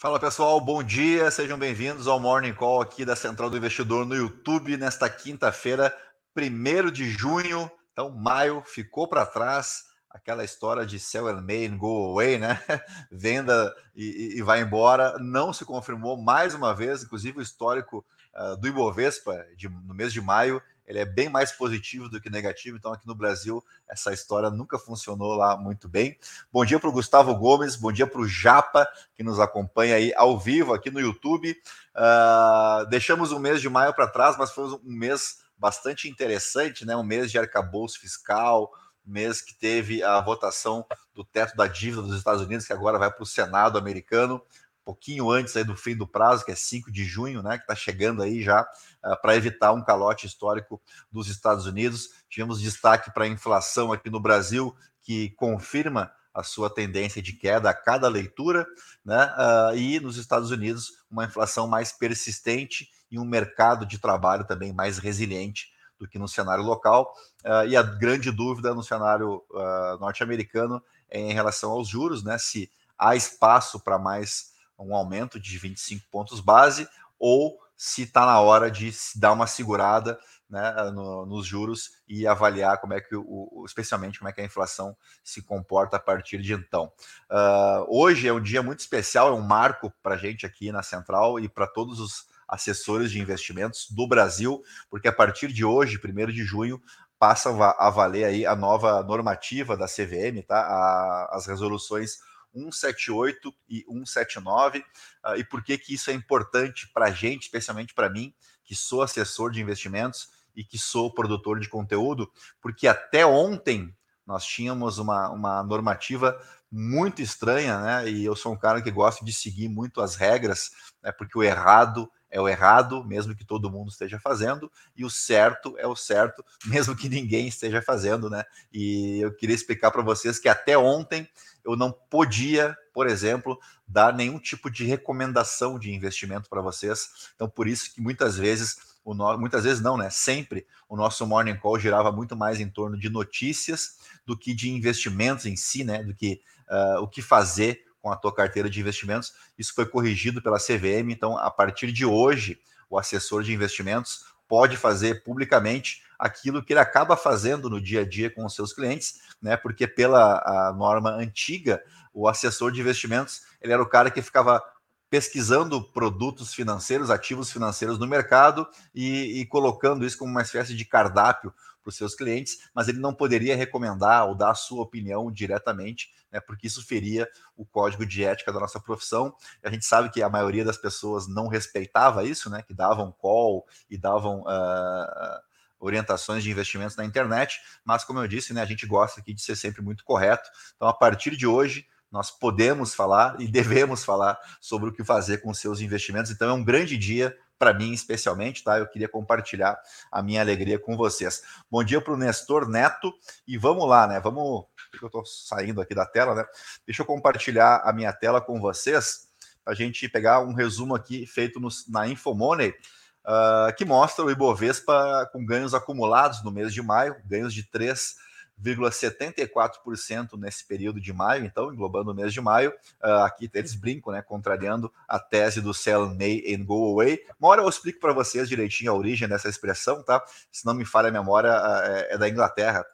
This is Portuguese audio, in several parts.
Fala pessoal, bom dia, sejam bem-vindos ao Morning Call aqui da Central do Investidor no YouTube nesta quinta-feira, 1 de junho. Então, maio ficou para trás, aquela história de sell and may and go away, né? Venda e, e, vai embora, não se confirmou mais uma vez, inclusive o histórico uh, do Ibovespa de, no mês de maio ele é bem mais positivo do que negativo. Então, aqui no Brasil, essa história nunca funcionou lá muito bem. Bom dia para o Gustavo Gomes, bom dia para o Japa, que nos acompanha aí ao vivo aqui no YouTube. Uh, deixamos o mês de maio para trás, mas foi um mês bastante interessante, né? Um mês de arcabouço fiscal, mês que teve a votação do teto da dívida dos Estados Unidos, que agora vai para o Senado americano pouquinho antes aí do fim do prazo, que é 5 de junho, né, que está chegando aí já, uh, para evitar um calote histórico dos Estados Unidos. Tivemos destaque para a inflação aqui no Brasil, que confirma a sua tendência de queda a cada leitura, né? Uh, e nos Estados Unidos, uma inflação mais persistente e um mercado de trabalho também mais resiliente do que no cenário local. Uh, e a grande dúvida no cenário uh, norte-americano é em relação aos juros, né? Se há espaço para mais um aumento de 25 pontos base, ou se está na hora de dar uma segurada né, no, nos juros e avaliar como é que o, especialmente como é que a inflação se comporta a partir de então. Uh, hoje é um dia muito especial, é um marco para a gente aqui na Central e para todos os assessores de investimentos do Brasil, porque a partir de hoje, 1 de junho, passa a valer aí a nova normativa da CVM, tá? A, as resoluções 178 e 179. Uh, ah, e por que, que isso é importante para a gente, especialmente para mim, que sou assessor de investimentos e que sou produtor de conteúdo? Porque até ontem nós tínhamos uma, uma normativa muito estranha, né? E eu sou um cara que gosta de seguir muito as regras, né? Porque o errado é o errado, mesmo que todo mundo esteja fazendo, e o certo é o certo, mesmo que ninguém esteja fazendo, né? E eu queria explicar para vocês que até ontem eu não podia, por exemplo, dar nenhum tipo de recomendação de investimento para vocês. Então, por isso que muitas vezes, o no... muitas vezes não, né? Sempre o nosso morning call girava muito mais em torno de notícias do que de investimentos em si, né? Do que uh, o que fazer com a tua carteira de investimentos. Isso foi corrigido pela CVM, então a partir de hoje, o assessor de investimentos pode fazer publicamente aquilo que ele acaba fazendo no dia a dia com os seus clientes, né? Porque pela norma antiga, o assessor de investimentos, ele era o cara que ficava pesquisando produtos financeiros, ativos financeiros no mercado e, e colocando isso como uma espécie de cardápio para os seus clientes, mas ele não poderia recomendar ou dar a sua opinião diretamente, né, porque isso feria o código de ética da nossa profissão. A gente sabe que a maioria das pessoas não respeitava isso, né, que davam call e davam uh, orientações de investimentos na internet, mas como eu disse, né, a gente gosta aqui de ser sempre muito correto. Então, a partir de hoje, nós podemos falar e devemos falar sobre o que fazer com seus investimentos. Então, é um grande dia para mim especialmente, tá? Eu queria compartilhar a minha alegria com vocês. Bom dia para o Nestor Neto e vamos lá, né? Vamos. Eu estou saindo aqui da tela, né? Deixa eu compartilhar a minha tela com vocês para a gente pegar um resumo aqui feito no, na Infomoney, uh, que mostra o Ibovespa com ganhos acumulados no mês de maio, ganhos de 3 0,74% nesse período de maio, então, englobando o mês de maio. Uh, aqui eles brincam, né, contrariando a tese do sell May and go away. Uma hora eu explico para vocês direitinho a origem dessa expressão, tá? Se não me falha a memória, uh, é, é, da Inglaterra.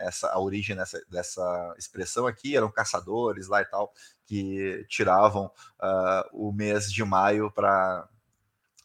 Essa, a origem dessa, dessa expressão aqui eram caçadores lá e tal que tiravam uh, o mês de maio para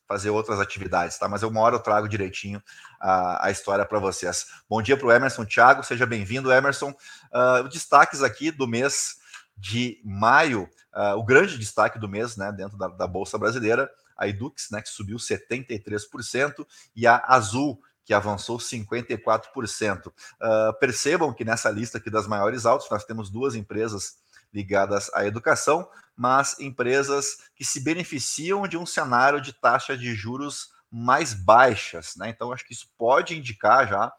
fazer outras atividades, tá? Mas eu uma hora eu trago direitinho a, a história para vocês. Bom dia para o Emerson Thiago, seja bem-vindo, Emerson. Uh, destaques aqui do mês de maio, uh, o grande destaque do mês, né, dentro da, da Bolsa Brasileira, a Edux, né, que subiu 73%, e a Azul, que avançou 54%. Uh, ah, percebam que nessa lista aqui das maiores altas, nós temos duas empresas ligadas à educação, mas empresas que se beneficiam de um cenário de taxa de juros mais baixas, né? Então acho que isso pode indicar já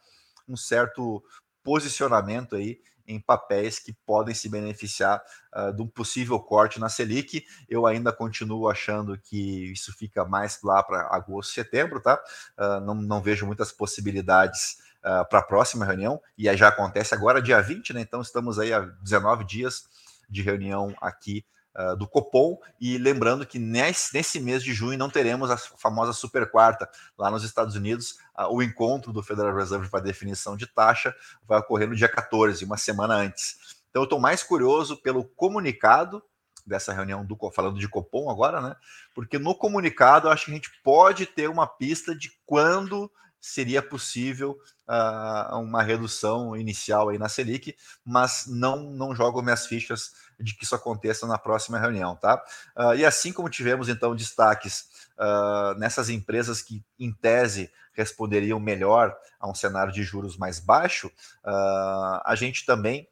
um certo posicionamento aí em papéis que podem se beneficiar uh, de um possível corte na Selic. Eu ainda continuo achando que isso fica mais lá para agosto, setembro, tá? Uh, não, não vejo muitas possibilidades uh, para a próxima reunião, e já acontece agora, dia 20, né? Então estamos aí há 19 dias de reunião aqui uh, do Copom. E lembrando que nesse, nesse mês de junho não teremos a famosa super quarta lá nos Estados Unidos. Uh, o encontro do Federal Reserve para definição de taxa vai ocorrer no dia 14, uma semana antes. Então eu estou mais curioso pelo comunicado dessa reunião do falando de Copom agora, né? Porque no comunicado eu acho que a gente pode ter uma pista de quando seria possível uh, uma redução inicial aí na Selic, mas não não jogo minhas fichas de que isso aconteça na próxima reunião, tá? Uh, e assim como tivemos então destaques uh, nessas empresas que em tese responderiam melhor a um cenário de juros mais baixo, a gente também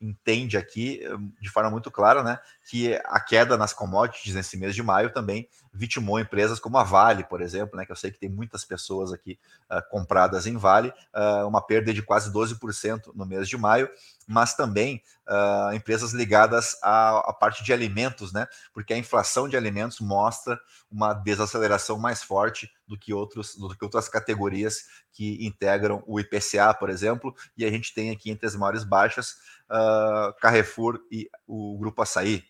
entende aqui de forma muito clara, né, que a queda nas commodities nesse mês de maio também vitimou empresas como a Vale, por exemplo, né, que eu sei que tem muitas pessoas aqui uh, compradas em Vale, uh, uma perda de quase 12% no mês de maio, mas também uh, empresas ligadas à, à, parte de alimentos, né, porque a inflação de alimentos mostra uma desaceleração mais forte do que, outros, do que outras categorias que integram o IPCA, por exemplo, e a gente tem aqui entre as maiores baixas Carrefour e o Grupo Açaí,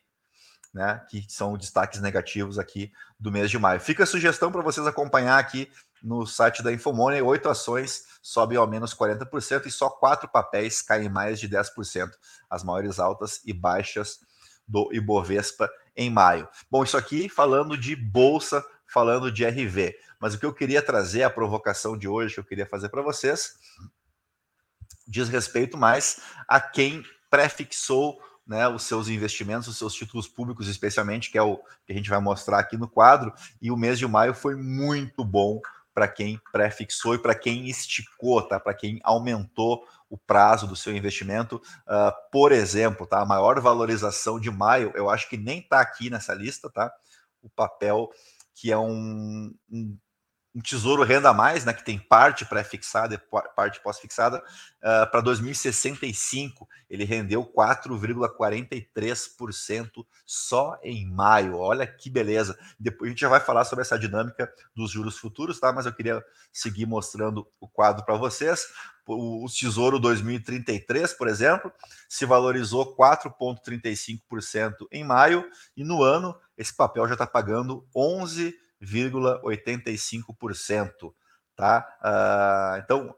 né, que são destaques negativos aqui do mês de maio. Fica a sugestão para vocês acompanhar aqui no site da Infomoney, oito ações sobem ao menos 40% e só quatro papéis caem mais de 10%, as maiores altas e baixas do Ibovespa em maio. Bom, isso aqui falando de bolsa, falando de RV, mas o que eu queria trazer, a provocação de hoje que eu queria fazer para vocês, diz respeito mais a quem prefixou né, os seus investimentos, os seus títulos públicos, especialmente, que é o que a gente vai mostrar aqui no quadro. E o mês de maio foi muito bom para quem prefixou e para quem esticou, tá? Para quem aumentou o prazo do seu investimento. Uh, por exemplo, tá? A maior valorização de maio, eu acho que nem está aqui nessa lista, tá? O papel que é um, um um tesouro renda mais, né, que tem parte pré-fixada e parte pós-fixada, uh, para 2065 ele rendeu 4,43% só em maio. Olha que beleza. Depois a gente já vai falar sobre essa dinâmica dos juros futuros, tá? Mas eu queria seguir mostrando o quadro para vocês. O Tesouro 2033, por exemplo, se valorizou 4,35% em maio e no ano esse papel já está pagando 11 0,85%. Tá? Uh, então,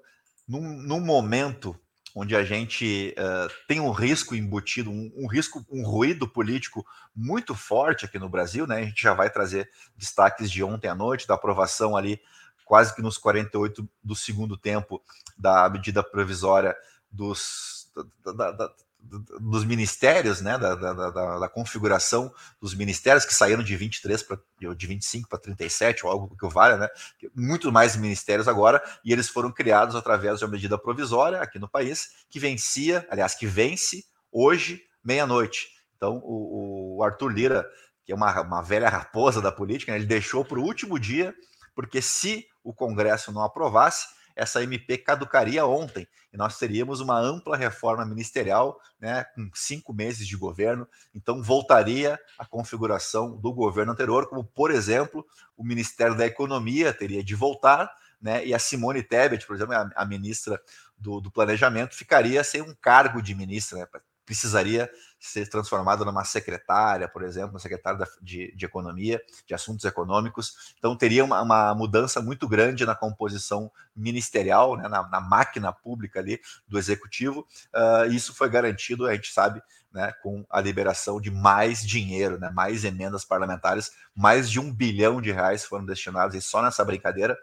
num, num, momento onde a gente uh, tem um risco embutido, um, um, risco, um ruído político muito forte aqui no Brasil, né? A gente já vai trazer destaques de ontem à noite, da aprovação ali, quase que nos 48 do segundo tempo da medida provisória dos, da, da, dos ministérios, né, da, da, da, da, configuração dos ministérios que saíram de 23 para de 25 para 37 ou algo que o valha, né, muito mais ministérios agora e eles foram criados através de uma medida provisória aqui no país que vencia, aliás, que vence hoje meia-noite. Então o, o, Arthur Lira, que é uma, uma velha raposa da política, né, ele deixou para o último dia porque se o Congresso não aprovasse essa MP caducaria ontem e nós teríamos uma ampla reforma ministerial, né, com cinco meses de governo. Então, voltaria a configuração do governo anterior, como, por exemplo, o Ministério da Economia teria de voltar, né, e a Simone Tebet, por exemplo, a, a ministra do, do, Planejamento, ficaria sem um cargo de ministra, né, precisaria ser transformada numa secretária, por exemplo, uma secretária de, de Economia, de Assuntos Econômicos. Então, teria uma, uma mudança muito grande na composição ministerial, né, na, na, máquina pública ali do Executivo. Uh, isso foi garantido, a gente sabe, né, com a liberação de mais dinheiro, né, mais emendas parlamentares, mais de um bilhão de reais foram destinados só nessa brincadeira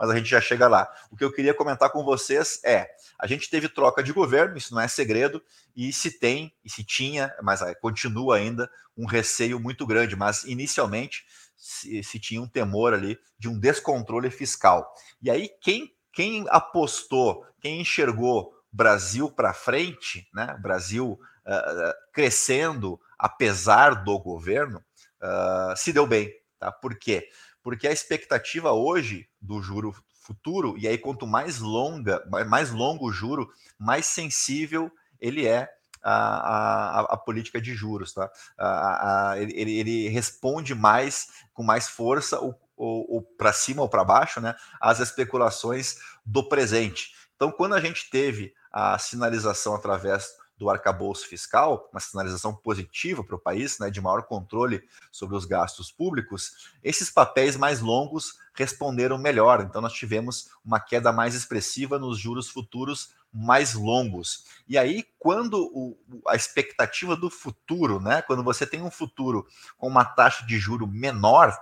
mas a gente já chega lá. O que eu queria comentar com vocês é: a gente teve troca de governo, isso não é segredo, e se tem, e se tinha, mas continua ainda um receio muito grande, mas inicialmente se, se tinha um temor ali de um descontrole fiscal. E aí, quem, quem apostou, quem enxergou Brasil para frente, né? Brasil uh, crescendo apesar do governo, uh, se deu bem. Tá? Por quê? Porque a expectativa hoje do juro futuro, e aí quanto mais longa, mais longo o juro, mais sensível ele é a, a, a política de juros, tá? A, ele, ele responde mais, com mais força, ou, ou, ou para cima ou para baixo, né, às especulações do presente. Então, quando a gente teve a sinalização através do arcabouço fiscal, uma sinalização positiva para o país, né, de maior controle sobre os gastos públicos, esses papéis mais longos responderam melhor. Então, nós tivemos uma queda mais expressiva nos juros futuros mais longos. E aí, quando o, a expectativa do futuro, né, quando você tem um futuro com uma taxa de juro menor,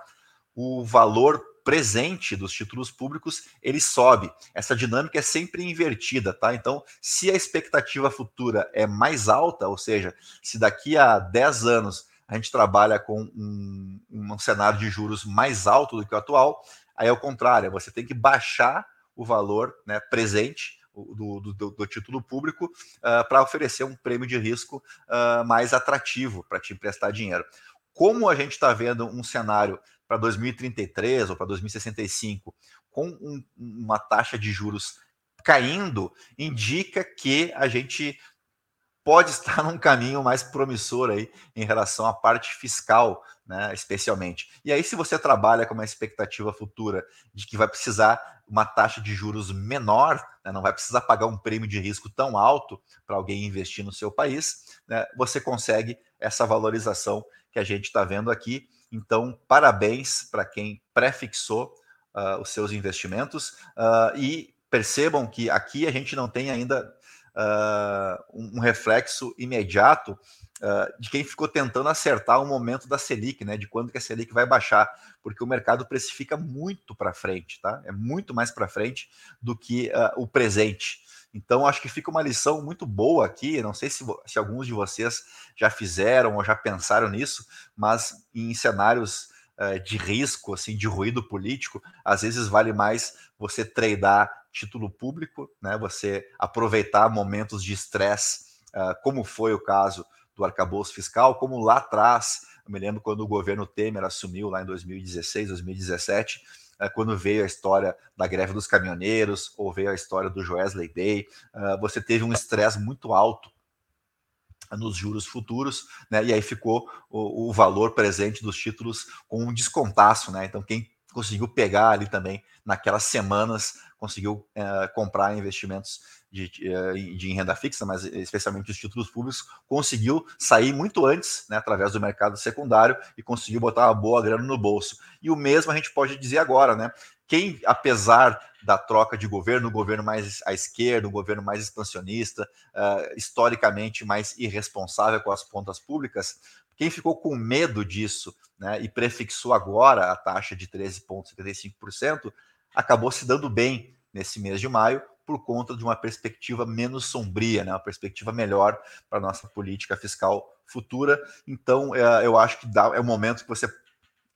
o valor presente dos títulos públicos, ele sobe. Essa dinâmica é sempre invertida, tá? Então, se a expectativa futura é mais alta, ou seja, se daqui a 10 anos a gente trabalha com um, um cenário de juros mais alto do que o atual, aí é o contrário, você tem que baixar o valor né, presente do, do, do, título público uh, para oferecer um prêmio de risco uh, mais atrativo para te emprestar dinheiro. Como a gente está vendo um cenário para 2033 ou para 2065, com um, uma taxa de juros caindo, indica que a gente pode estar num caminho mais promissor aí em relação à parte fiscal, né, especialmente. E aí, se você trabalha com uma expectativa futura de que vai precisar uma taxa de juros menor, né, não vai precisar pagar um prêmio de risco tão alto para alguém investir no seu país, né, você consegue essa valorização que a gente está vendo aqui então, parabéns para quem prefixou uh, os seus investimentos uh, e percebam que aqui a gente não tem ainda uh, um reflexo imediato de quem ficou tentando acertar o momento da Selic, né? De quando que a Selic vai baixar, porque o mercado precifica muito para frente, tá? É muito mais para frente do que o presente. Então, acho que fica uma lição muito boa aqui. Não sei se, se alguns de vocês já fizeram ou já pensaram nisso, mas em cenários uh, de risco, assim, de ruído político, às vezes vale mais você treinar título público, né? Você aproveitar momentos de estresse, uh, como foi o caso do arcabouço fiscal, como lá atrás, eu me lembro quando o governo Temer assumiu lá em 2016, 2017 uh, quando veio a história da greve dos caminhoneiros, ou veio a história do Joesley Day, uh, você teve um estresse muito alto nos juros futuros, né? E aí ficou o, o, valor presente dos títulos com um descontaço, né? Então quem conseguiu pegar ali também naquelas semanas conseguiu uh, comprar investimentos de, de, de, renda fixa, mas especialmente os títulos públicos, conseguiu sair muito antes, né, através do mercado secundário, e conseguiu botar uma boa grana no bolso. E o mesmo a gente pode dizer agora, né? Quem, apesar da troca de governo, o governo mais à esquerda, o governo mais expansionista, uh, historicamente mais irresponsável com as contas públicas, quem ficou com medo disso né, e prefixou agora a taxa de 13,75%, acabou se dando bem nesse mês de maio, por conta de uma perspectiva menos sombria, né? uma perspectiva melhor para a nossa política fiscal futura. Então, é, eu acho que dá, é o momento que você,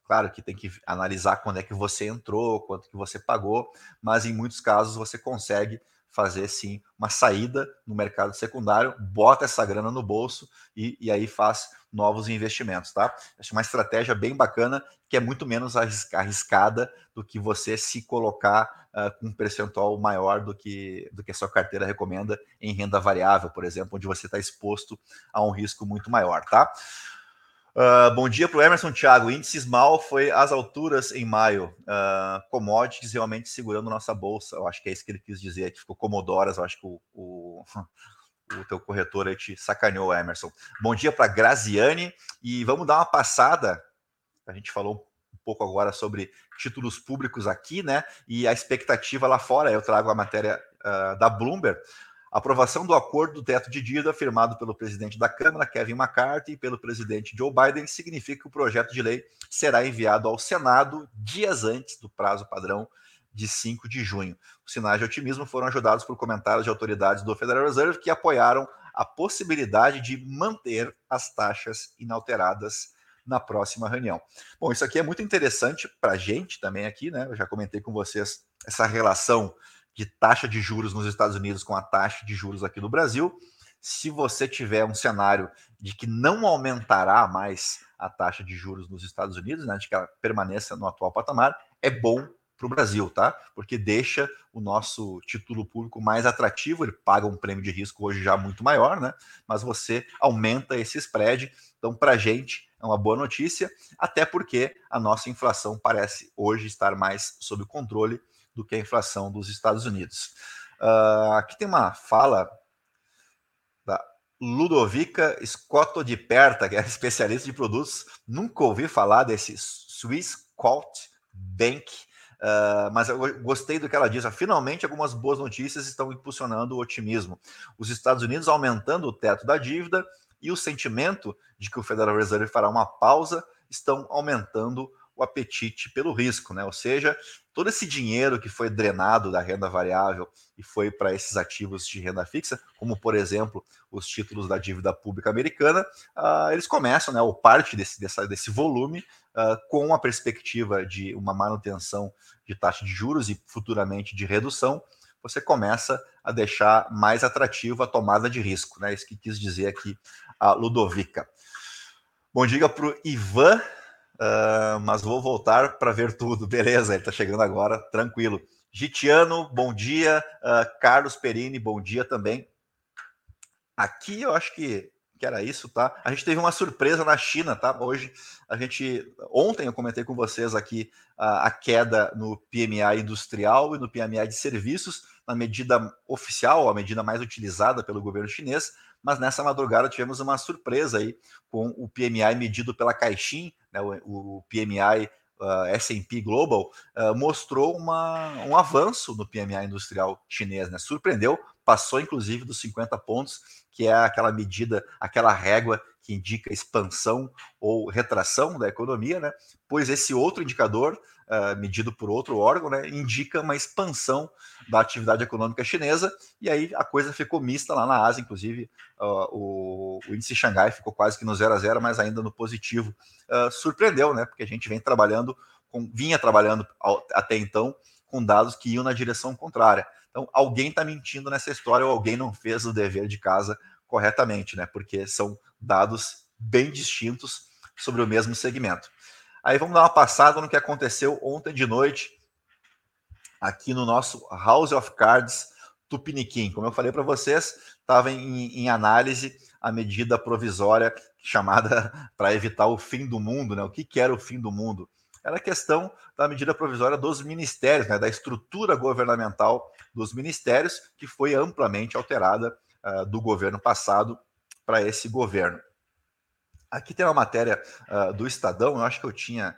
claro que tem que analisar quando é que você entrou, quanto que você pagou, mas em muitos casos você consegue fazer sim uma saída no mercado secundário, bota essa grana no bolso e, e aí faz novos investimentos, tá? Acho uma estratégia bem bacana que é muito menos arriscada do que você se colocar uh, com um percentual maior do que, do que a sua carteira recomenda em renda variável, por exemplo, onde você está exposto a um risco muito maior, tá? Uh, bom dia para o Emerson Thiago. Índices mal foi às alturas em maio. Uh, commodities realmente segurando nossa bolsa. Eu acho que é isso que ele quis dizer, que ficou comodoras. Eu acho que o, o, o teu corretor aí te sacaneou, Emerson. Bom dia para Graziane e vamos dar uma passada. A gente falou um pouco agora sobre títulos públicos aqui, né? E a expectativa lá fora. Eu trago a matéria uh, da Bloomberg. Aprovação do acordo do teto de dívida firmado pelo presidente da Câmara, Kevin McCarthy, e pelo presidente Joe Biden significa que o projeto de lei será enviado ao Senado dias antes do prazo padrão de 5 de junho. Os sinais de otimismo foram ajudados por comentários de autoridades do Federal Reserve que apoiaram a possibilidade de manter as taxas inalteradas na próxima reunião. Bom, isso aqui é muito interessante para a gente também aqui, né? Eu já comentei com vocês essa relação de taxa de juros nos Estados Unidos com a taxa de juros aqui no Brasil. Se você tiver um cenário de que não aumentará mais a taxa de juros nos Estados Unidos, né, de que ela permaneça no atual patamar, é bom para o Brasil, tá? Porque deixa o nosso título público mais atrativo, ele paga um prêmio de risco hoje já muito maior, né? Mas você aumenta esse spread. Então, para a gente é uma boa notícia, até porque a nossa inflação parece hoje estar mais sob controle do que a inflação dos Estados Unidos. Uh, aqui tem uma fala da Ludovica Scotto de Perta, que é especialista de produtos. Nunca ouvi falar desse Swiss Qualt Bank, uh, mas eu gostei do que ela diz. Finalmente, algumas boas notícias estão impulsionando o otimismo. Os Estados Unidos aumentando o teto da dívida e o sentimento de que o Federal Reserve fará uma pausa estão aumentando o apetite pelo risco, né? Ou seja, todo esse dinheiro que foi drenado da renda variável e foi para esses ativos de renda fixa, como por exemplo os títulos da dívida pública americana, uh, eles começam, né, ou parte desse, dessa, desse volume, uh, com a perspectiva de uma manutenção de taxa de juros e futuramente de redução, você começa a deixar mais atrativo a tomada de risco, né? Isso que quis dizer aqui a Ludovica. Bom dia para o Ivan Uh, mas vou voltar para ver tudo. Beleza, ele está chegando agora, tranquilo. Gitiano, bom dia. Uh, Carlos Perini, bom dia também. Aqui eu acho que, que era isso, tá? A gente teve uma surpresa na China, tá? Hoje, a gente. Ontem eu comentei com vocês aqui a, a queda no PMI industrial e no PMI de serviços, na medida oficial, a medida mais utilizada pelo governo chinês mas nessa madrugada tivemos uma surpresa aí com o PMI medido pela Caixin, né, o, o PMI uh, S&P Global, uh, mostrou uma, um avanço no PMI industrial chinês, né, surpreendeu, passou inclusive dos 50 pontos, que é aquela medida, aquela régua que indica expansão ou retração da economia, né, pois esse outro indicador, uh, medido por outro órgão, né, indica uma expansão da atividade econômica chinesa, e aí a coisa ficou mista lá na Ásia, inclusive uh, o, o, índice Xangai ficou quase que no zero a zero, mas ainda no positivo. Uh, surpreendeu, né, porque a gente vem trabalhando, com, vinha trabalhando ao, até então com dados que iam na direção contrária. Então, alguém está mentindo nessa história ou alguém não fez o dever de casa corretamente, né? Porque são dados bem distintos sobre o mesmo segmento. Aí vamos dar uma passada no que aconteceu ontem de noite aqui no nosso House of Cards Tupiniquim. Como eu falei para vocês, estava em, em, análise a medida provisória chamada para evitar o fim do mundo. Né? O que, que era o fim do mundo? Era a questão da medida provisória dos ministérios, né? da estrutura governamental dos ministérios, que foi amplamente alterada uh, do governo passado para esse governo. Aqui tem uma matéria uh, do Estadão, eu acho que eu tinha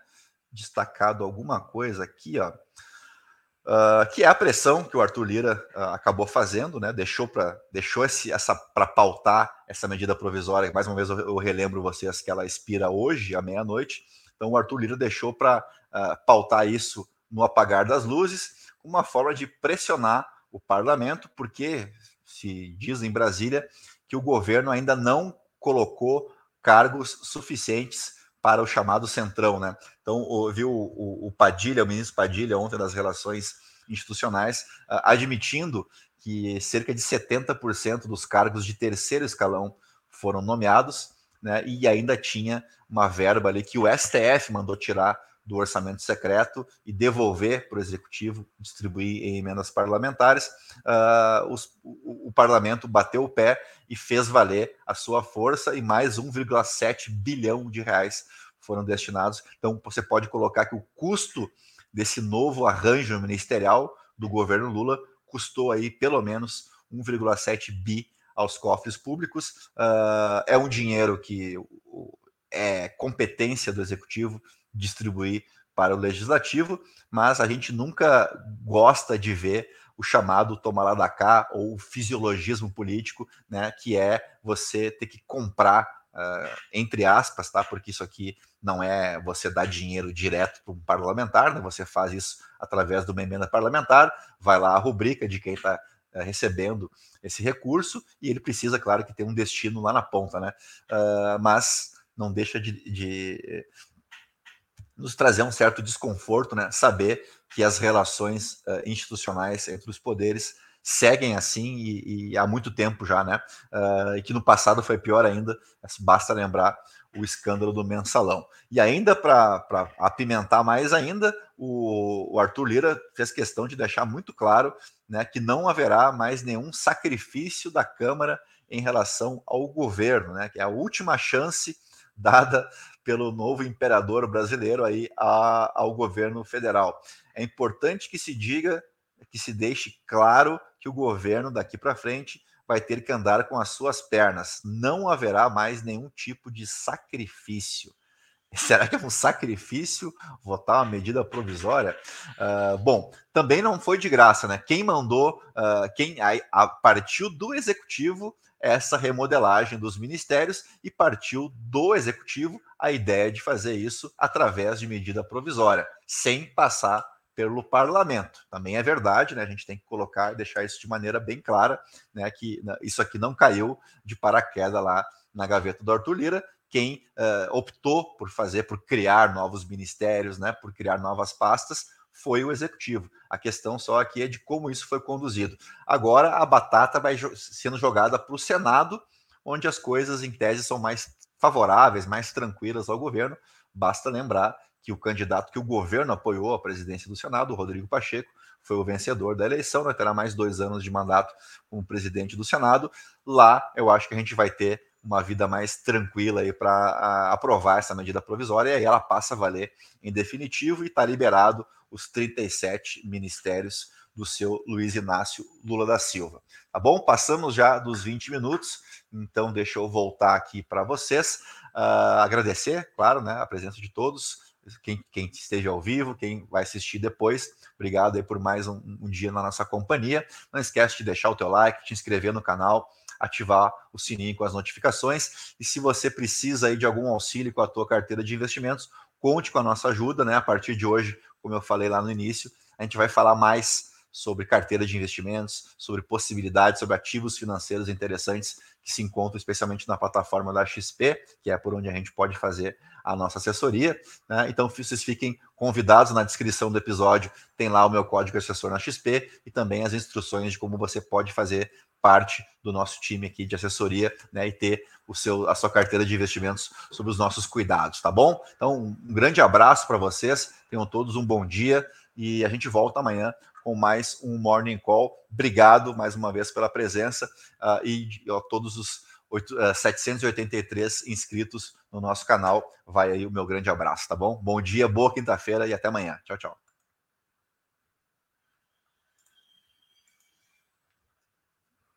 destacado alguma coisa aqui, ó, uh, que é a pressão que o Arthur Lira uh, acabou fazendo, né? Deixou para deixou esse, essa para pautar essa medida provisória. Mais uma vez eu, eu, relembro vocês que ela expira hoje à meia-noite. Então o Arthur Lira deixou para pautar isso no apagar das luzes, uma forma de pressionar o parlamento, porque se diz em Brasília que o governo ainda não colocou cargos suficientes para o chamado centrão, né? Então, viu o, o, Padilha, o ministro Padilha, ontem das relações institucionais, admitindo que cerca de 70% dos cargos de terceiro escalão foram nomeados, né? E ainda tinha uma verba ali que o STF mandou tirar do orçamento secreto e devolver para o executivo distribuir em emendas parlamentares, uh, os, o, o, parlamento bateu o pé e fez valer a sua força e mais 1,7 bilhão de reais foram destinados. Então você pode colocar que o custo desse novo arranjo ministerial do governo Lula custou aí pelo menos 1,7 bi aos cofres públicos. Uh, é um dinheiro que é competência do executivo distribuir para o legislativo, mas a gente nunca gosta de ver o chamado tomar lá da cá ou o fisiologismo político, né, que é você ter que comprar, uh, entre aspas, tá, porque isso aqui não é você dar dinheiro direto para um parlamentar, né, você faz isso através de uma emenda parlamentar, vai lá a rubrica de quem está uh, recebendo esse recurso e ele precisa, claro, que ter um destino lá na ponta, né, uh, mas não deixa de, de nos trazer um certo desconforto, né? Saber que as relações uh, institucionais entre os poderes seguem assim e, e há muito tempo já, né? Uh, e que no passado foi pior ainda. Basta lembrar o escândalo do mensalão. E ainda para apimentar mais ainda, o, o, Arthur Lira fez questão de deixar muito claro né, que não haverá mais nenhum sacrifício da Câmara em relação ao governo, né? Que é a última chance dada pelo novo imperador brasileiro aí a, ao governo federal. É importante que se diga, que se deixe claro que o governo daqui para frente vai ter que andar com as suas pernas. Não haverá mais nenhum tipo de sacrifício. Será que é um sacrifício votar uma medida provisória? Uh, bom, também não foi de graça, né? Quem mandou, uh, quem a, a, partiu do executivo essa remodelagem dos ministérios e partiu do executivo a ideia de fazer isso através de medida provisória, sem passar pelo parlamento. Também é verdade, né? A gente tem que colocar e deixar isso de maneira bem clara, né? Que né, isso aqui não caiu de paraquedas lá na gaveta do Arthur Lira. Quem uh, optou por fazer, por criar novos ministérios, né? Por criar novas pastas, foi o executivo. A questão só aqui é de como isso foi conduzido. Agora a batata vai sendo jogada para o Senado, onde as coisas, em tese, são mais favoráveis, mais tranquilas ao governo. Basta lembrar que o candidato que o governo apoiou à presidência do Senado, o Rodrigo Pacheco, foi o vencedor da eleição, né? terá mais dois anos de mandato como presidente do Senado. Lá eu acho que a gente vai ter uma vida mais tranquila aí para aprovar essa medida provisória e aí ela passa a valer em definitivo e está liberado os 37 ministérios do seu Luiz Inácio Lula da Silva. Tá bom? Passamos já dos 20 minutos, então deixa eu voltar aqui para vocês. Uh, agradecer, claro, né, a presença de todos quem, quem, esteja ao vivo, quem vai assistir depois. Obrigado aí por mais um, um, dia na nossa companhia. Não esquece de deixar o teu like, te inscrever no canal, ativar o sininho com as notificações. E se você precisa aí de algum auxílio com a tua carteira de investimentos, conte com a nossa ajuda, né? A partir de hoje, como eu falei lá no início, a gente vai falar mais sobre carteira de investimentos, sobre possibilidades, sobre ativos financeiros interessantes que se encontram especialmente na plataforma da XP, que é por onde a gente pode fazer a nossa assessoria. Né? Então, vocês fiquem convidados na descrição do episódio, tem lá o meu código assessor na XP e também as instruções de como você pode fazer parte do nosso time aqui de assessoria né, e ter o seu, a sua carteira de investimentos sob os nossos cuidados, tá bom? Então, um grande abraço para vocês, tenham todos um bom dia e a gente volta amanhã com mais um Morning Call. Obrigado mais uma vez pela presença uh, e a todos os 8, uh, 783 inscritos no nosso canal. Vai aí o meu grande abraço, tá bom? Bom dia, boa quinta-feira e até amanhã. Tchau, tchau.